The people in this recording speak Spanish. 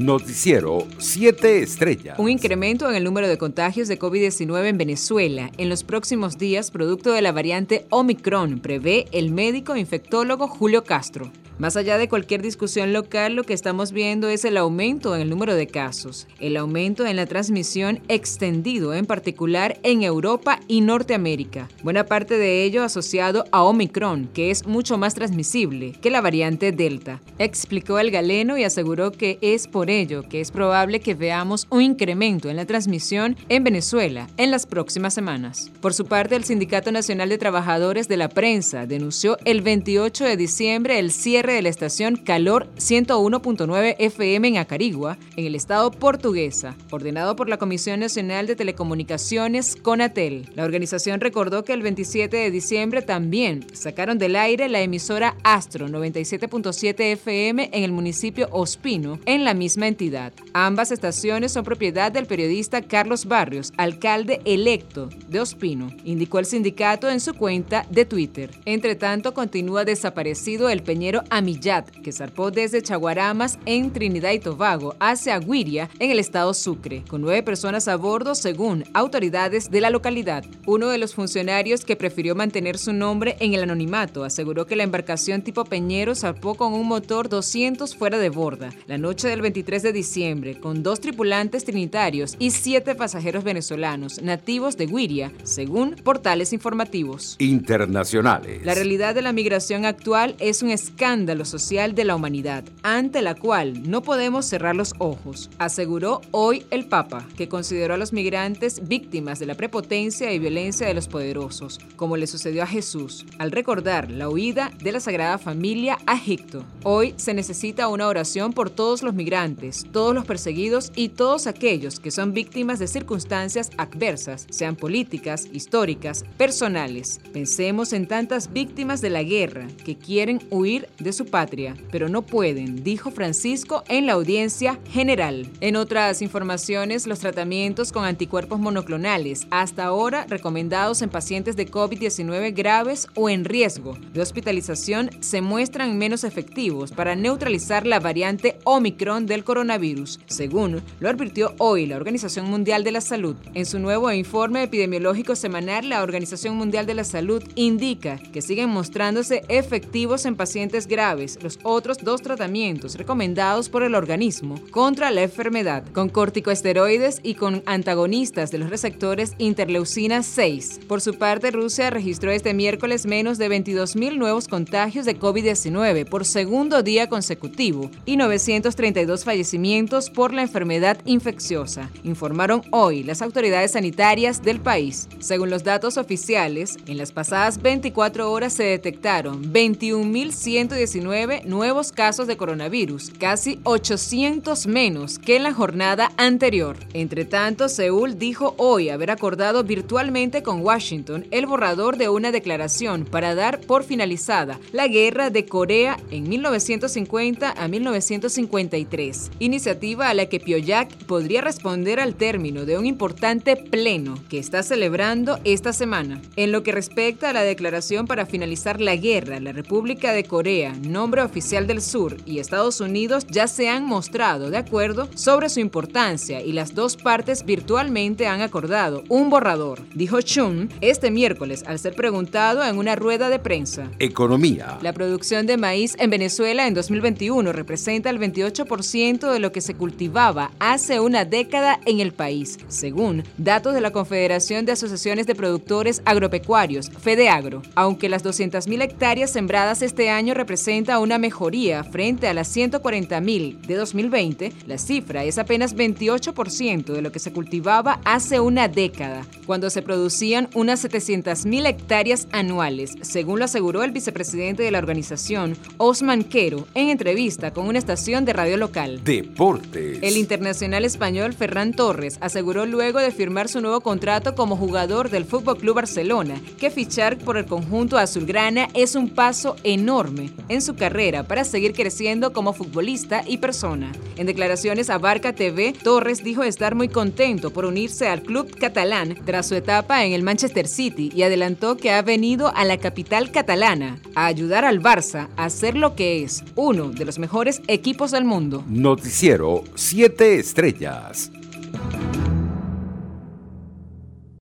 Noticiero 7 Estrellas. Un incremento en el número de contagios de COVID-19 en Venezuela en los próximos días, producto de la variante Omicron, prevé el médico infectólogo Julio Castro. Más allá de cualquier discusión local, lo que estamos viendo es el aumento en el número de casos, el aumento en la transmisión extendido, en particular en Europa y Norteamérica. Buena parte de ello asociado a Omicron, que es mucho más transmisible que la variante Delta. Explicó el galeno y aseguró que es por ello que es probable que veamos un incremento en la transmisión en Venezuela en las próximas semanas. Por su parte, el Sindicato Nacional de Trabajadores de la Prensa denunció el 28 de diciembre el cierre de la estación Calor 101.9 FM en Acarigua, en el estado portuguesa, ordenado por la Comisión Nacional de Telecomunicaciones, CONATEL. La organización recordó que el 27 de diciembre también sacaron del aire la emisora Astro 97.7 FM en el municipio Ospino, en la misma entidad. Ambas estaciones son propiedad del periodista Carlos Barrios, alcalde electo de Ospino, indicó el sindicato en su cuenta de Twitter. Entre tanto, continúa desaparecido el peñero Amillat, que zarpó desde Chaguaramas en Trinidad y Tobago hacia Aguiria en el estado Sucre, con nueve personas a bordo según autoridades de la localidad. Uno de los funcionarios que prefirió mantener su nombre en el anonimato aseguró que la embarcación tipo Peñero zarpó con un motor 200 fuera de borda la noche del 23 de diciembre con dos tripulantes trinitarios y siete pasajeros venezolanos nativos de Guiria, según portales informativos internacionales. La realidad de la migración actual es un escándalo lo social de la humanidad, ante la cual no podemos cerrar los ojos, aseguró hoy el Papa, que consideró a los migrantes víctimas de la prepotencia y violencia de los poderosos, como le sucedió a Jesús, al recordar la huida de la Sagrada Familia a Egipto. Hoy se necesita una oración por todos los migrantes, todos los perseguidos y todos aquellos que son víctimas de circunstancias adversas, sean políticas, históricas, personales. Pensemos en tantas víctimas de la guerra que quieren huir de su patria, pero no pueden, dijo Francisco en la audiencia general. En otras informaciones, los tratamientos con anticuerpos monoclonales, hasta ahora recomendados en pacientes de COVID-19 graves o en riesgo de hospitalización, se muestran menos efectivos para neutralizar la variante Omicron del coronavirus, según lo advirtió hoy la Organización Mundial de la Salud. En su nuevo informe epidemiológico semanal, la Organización Mundial de la Salud indica que siguen mostrándose efectivos en pacientes graves los otros dos tratamientos recomendados por el organismo contra la enfermedad, con corticosteroides y con antagonistas de los receptores interleucina 6. Por su parte, Rusia registró este miércoles menos de 22.000 nuevos contagios de COVID-19 por segundo día consecutivo y 932 fallecimientos por la enfermedad infecciosa, informaron hoy las autoridades sanitarias del país. Según los datos oficiales, en las pasadas 24 horas se detectaron 21.119 nuevos casos de coronavirus, casi 800 menos que en la jornada anterior. Entre tanto, Seúl dijo hoy haber acordado virtualmente con Washington el borrador de una declaración para dar por finalizada la guerra de Corea en 1950 a 1953, iniciativa a la que Pyongyang podría responder al término de un importante pleno que está celebrando esta semana. En lo que respecta a la declaración para finalizar la guerra, la República de Corea nombre oficial del Sur y Estados Unidos ya se han mostrado de acuerdo sobre su importancia y las dos partes virtualmente han acordado un borrador, dijo Chun este miércoles al ser preguntado en una rueda de prensa. Economía. La producción de maíz en Venezuela en 2021 representa el 28% de lo que se cultivaba hace una década en el país, según datos de la Confederación de Asociaciones de Productores Agropecuarios, FEDEAGRO. Aunque las 200.000 hectáreas sembradas este año representan una mejoría frente a las 140.000 de 2020, la cifra es apenas 28% de lo que se cultivaba hace una década, cuando se producían unas 700.000 hectáreas anuales, según lo aseguró el vicepresidente de la organización, Osman Quero, en entrevista con una estación de radio local. Deportes. El internacional español Ferran Torres aseguró luego de firmar su nuevo contrato como jugador del Fútbol Club Barcelona que fichar por el conjunto azulgrana es un paso enorme en en su carrera para seguir creciendo como futbolista y persona. En declaraciones a Barca TV, Torres dijo estar muy contento por unirse al club catalán tras su etapa en el Manchester City y adelantó que ha venido a la capital catalana a ayudar al Barça a ser lo que es, uno de los mejores equipos del mundo. Noticiero 7 Estrellas.